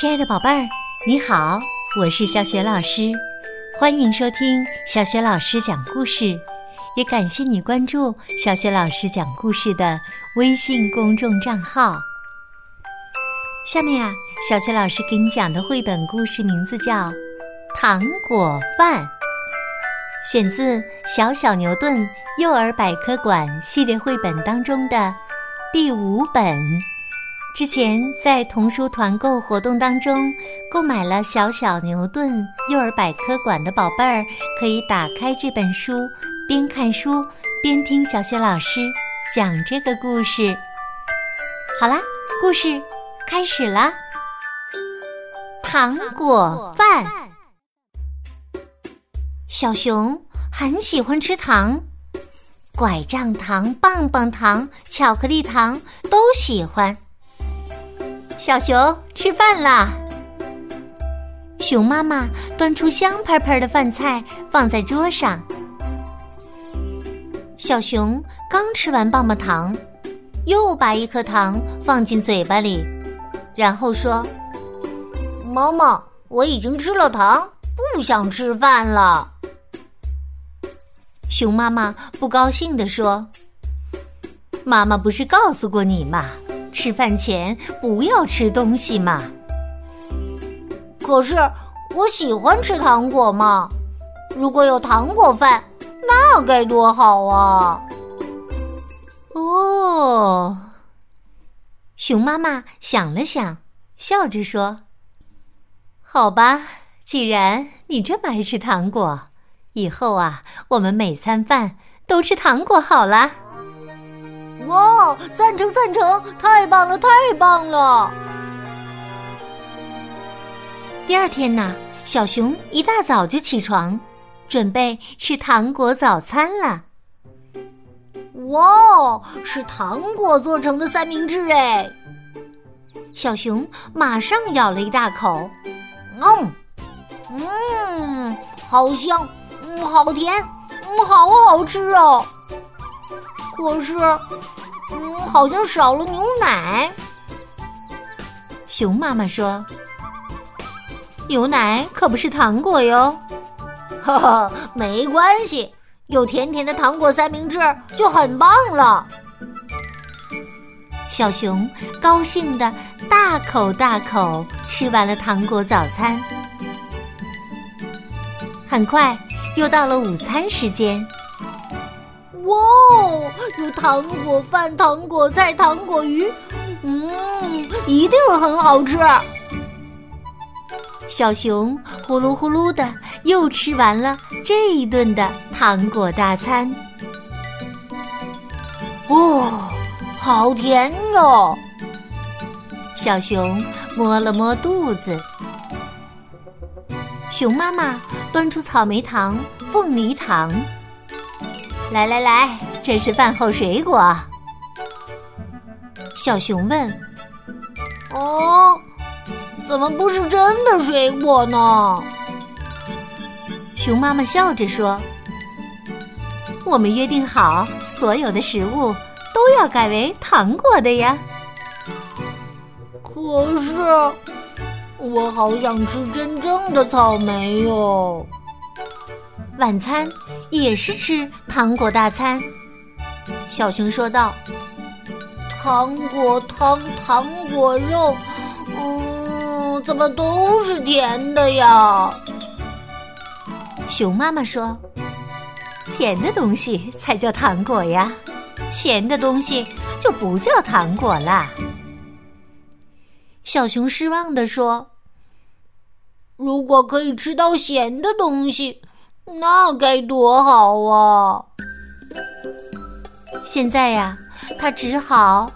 亲爱的宝贝儿，你好，我是小雪老师，欢迎收听小雪老师讲故事，也感谢你关注小雪老师讲故事的微信公众账号。下面啊，小雪老师给你讲的绘本故事名字叫《糖果饭》，选自《小小牛顿幼儿百科馆》系列绘本当中的第五本。之前在童书团购活动当中购买了《小小牛顿幼儿百科馆》的宝贝儿，可以打开这本书，边看书边听小雪老师讲这个故事。好啦，故事开始啦！糖果饭。小熊很喜欢吃糖，拐杖糖、棒棒糖、巧克力糖都喜欢。小熊吃饭啦！熊妈妈端出香喷喷的饭菜放在桌上。小熊刚吃完棒棒糖，又把一颗糖放进嘴巴里，然后说：“妈妈，我已经吃了糖，不想吃饭了。”熊妈妈不高兴地说：“妈妈不是告诉过你吗？”吃饭前不要吃东西嘛。可是我喜欢吃糖果嘛，如果有糖果饭，那该多好啊！哦，熊妈妈想了想，笑着说：“好吧，既然你这么爱吃糖果，以后啊，我们每餐饭都吃糖果好了。”哇！赞成赞成，太棒了太棒了！第二天呢，小熊一大早就起床，准备吃糖果早餐了。哇！是糖果做成的三明治哎！小熊马上咬了一大口，嗯嗯，好香，嗯，好甜，嗯，好好吃哦。可是。嗯，好像少了牛奶。熊妈妈说：“牛奶可不是糖果哟。”呵呵，没关系，有甜甜的糖果三明治就很棒了。小熊高兴的大口大口吃完了糖果早餐。很快又到了午餐时间。哇哦！有糖果饭、糖果菜、糖果鱼，嗯，一定很好吃。小熊呼噜呼噜的又吃完了这一顿的糖果大餐。哦，好甜哟！小熊摸了摸肚子。熊妈妈端出草莓糖、凤梨糖。来来来，这是饭后水果。小熊问：“哦，怎么不是真的水果呢？”熊妈妈笑着说：“我们约定好，所有的食物都要改为糖果的呀。”可是，我好想吃真正的草莓哟。晚餐也是吃糖果大餐，小熊说道：“糖果汤、糖果肉，嗯，怎么都是甜的呀？”熊妈妈说：“甜的东西才叫糖果呀，咸的东西就不叫糖果啦。”小熊失望地说：“如果可以吃到咸的东西。”那该多好啊！现在呀，他只好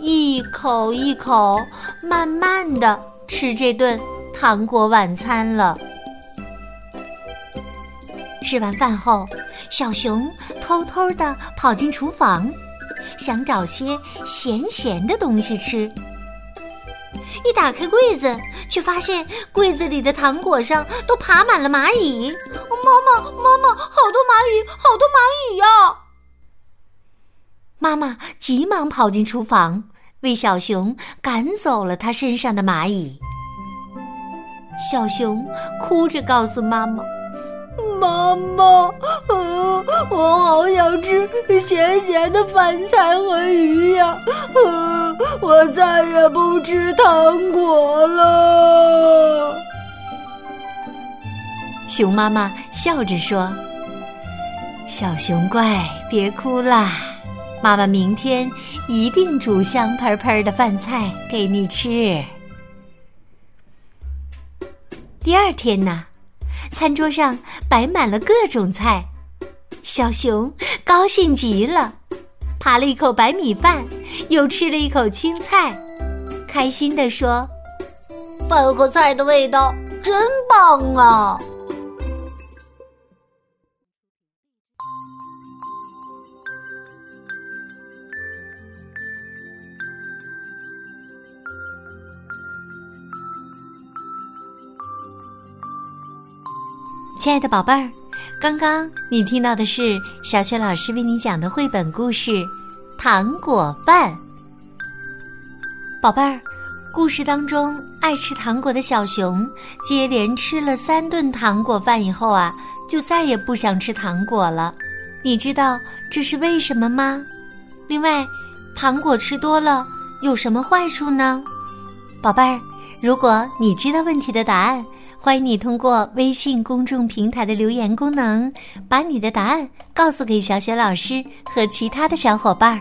一口一口慢慢的吃这顿糖果晚餐了。吃完饭后，小熊偷偷的跑进厨房，想找些咸咸的东西吃。一打开柜子，却发现柜子里的糖果上都爬满了蚂蚁。妈妈，妈妈，好多蚂蚁，好多蚂蚁呀！妈妈急忙跑进厨房，为小熊赶走了它身上的蚂蚁。小熊哭着告诉妈妈：“妈妈，呃，我好想吃咸咸的饭菜和鱼呀！呃，我再也不吃糖果了。”熊妈妈笑着说：“小熊乖，别哭啦，妈妈明天一定煮香喷喷的饭菜给你吃。”第二天呢，餐桌上摆满了各种菜，小熊高兴极了，扒了一口白米饭，又吃了一口青菜，开心地说：“饭和菜的味道真棒啊！”亲爱的宝贝儿，刚刚你听到的是小雪老师为你讲的绘本故事《糖果饭》。宝贝儿，故事当中爱吃糖果的小熊，接连吃了三顿糖果饭以后啊，就再也不想吃糖果了。你知道这是为什么吗？另外，糖果吃多了有什么坏处呢？宝贝儿，如果你知道问题的答案。欢迎你通过微信公众平台的留言功能，把你的答案告诉给小雪老师和其他的小伙伴儿。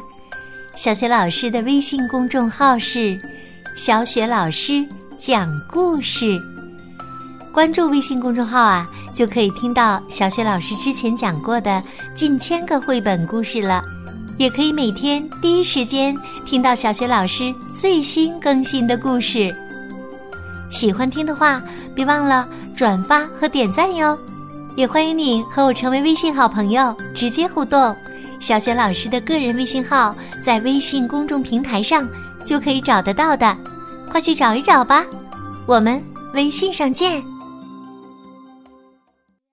小雪老师的微信公众号是“小雪老师讲故事”，关注微信公众号啊，就可以听到小雪老师之前讲过的近千个绘本故事了，也可以每天第一时间听到小雪老师最新更新的故事。喜欢听的话，别忘了转发和点赞哟！也欢迎你和我成为微信好朋友，直接互动。小雪老师的个人微信号在微信公众平台上就可以找得到的，快去找一找吧！我们微信上见。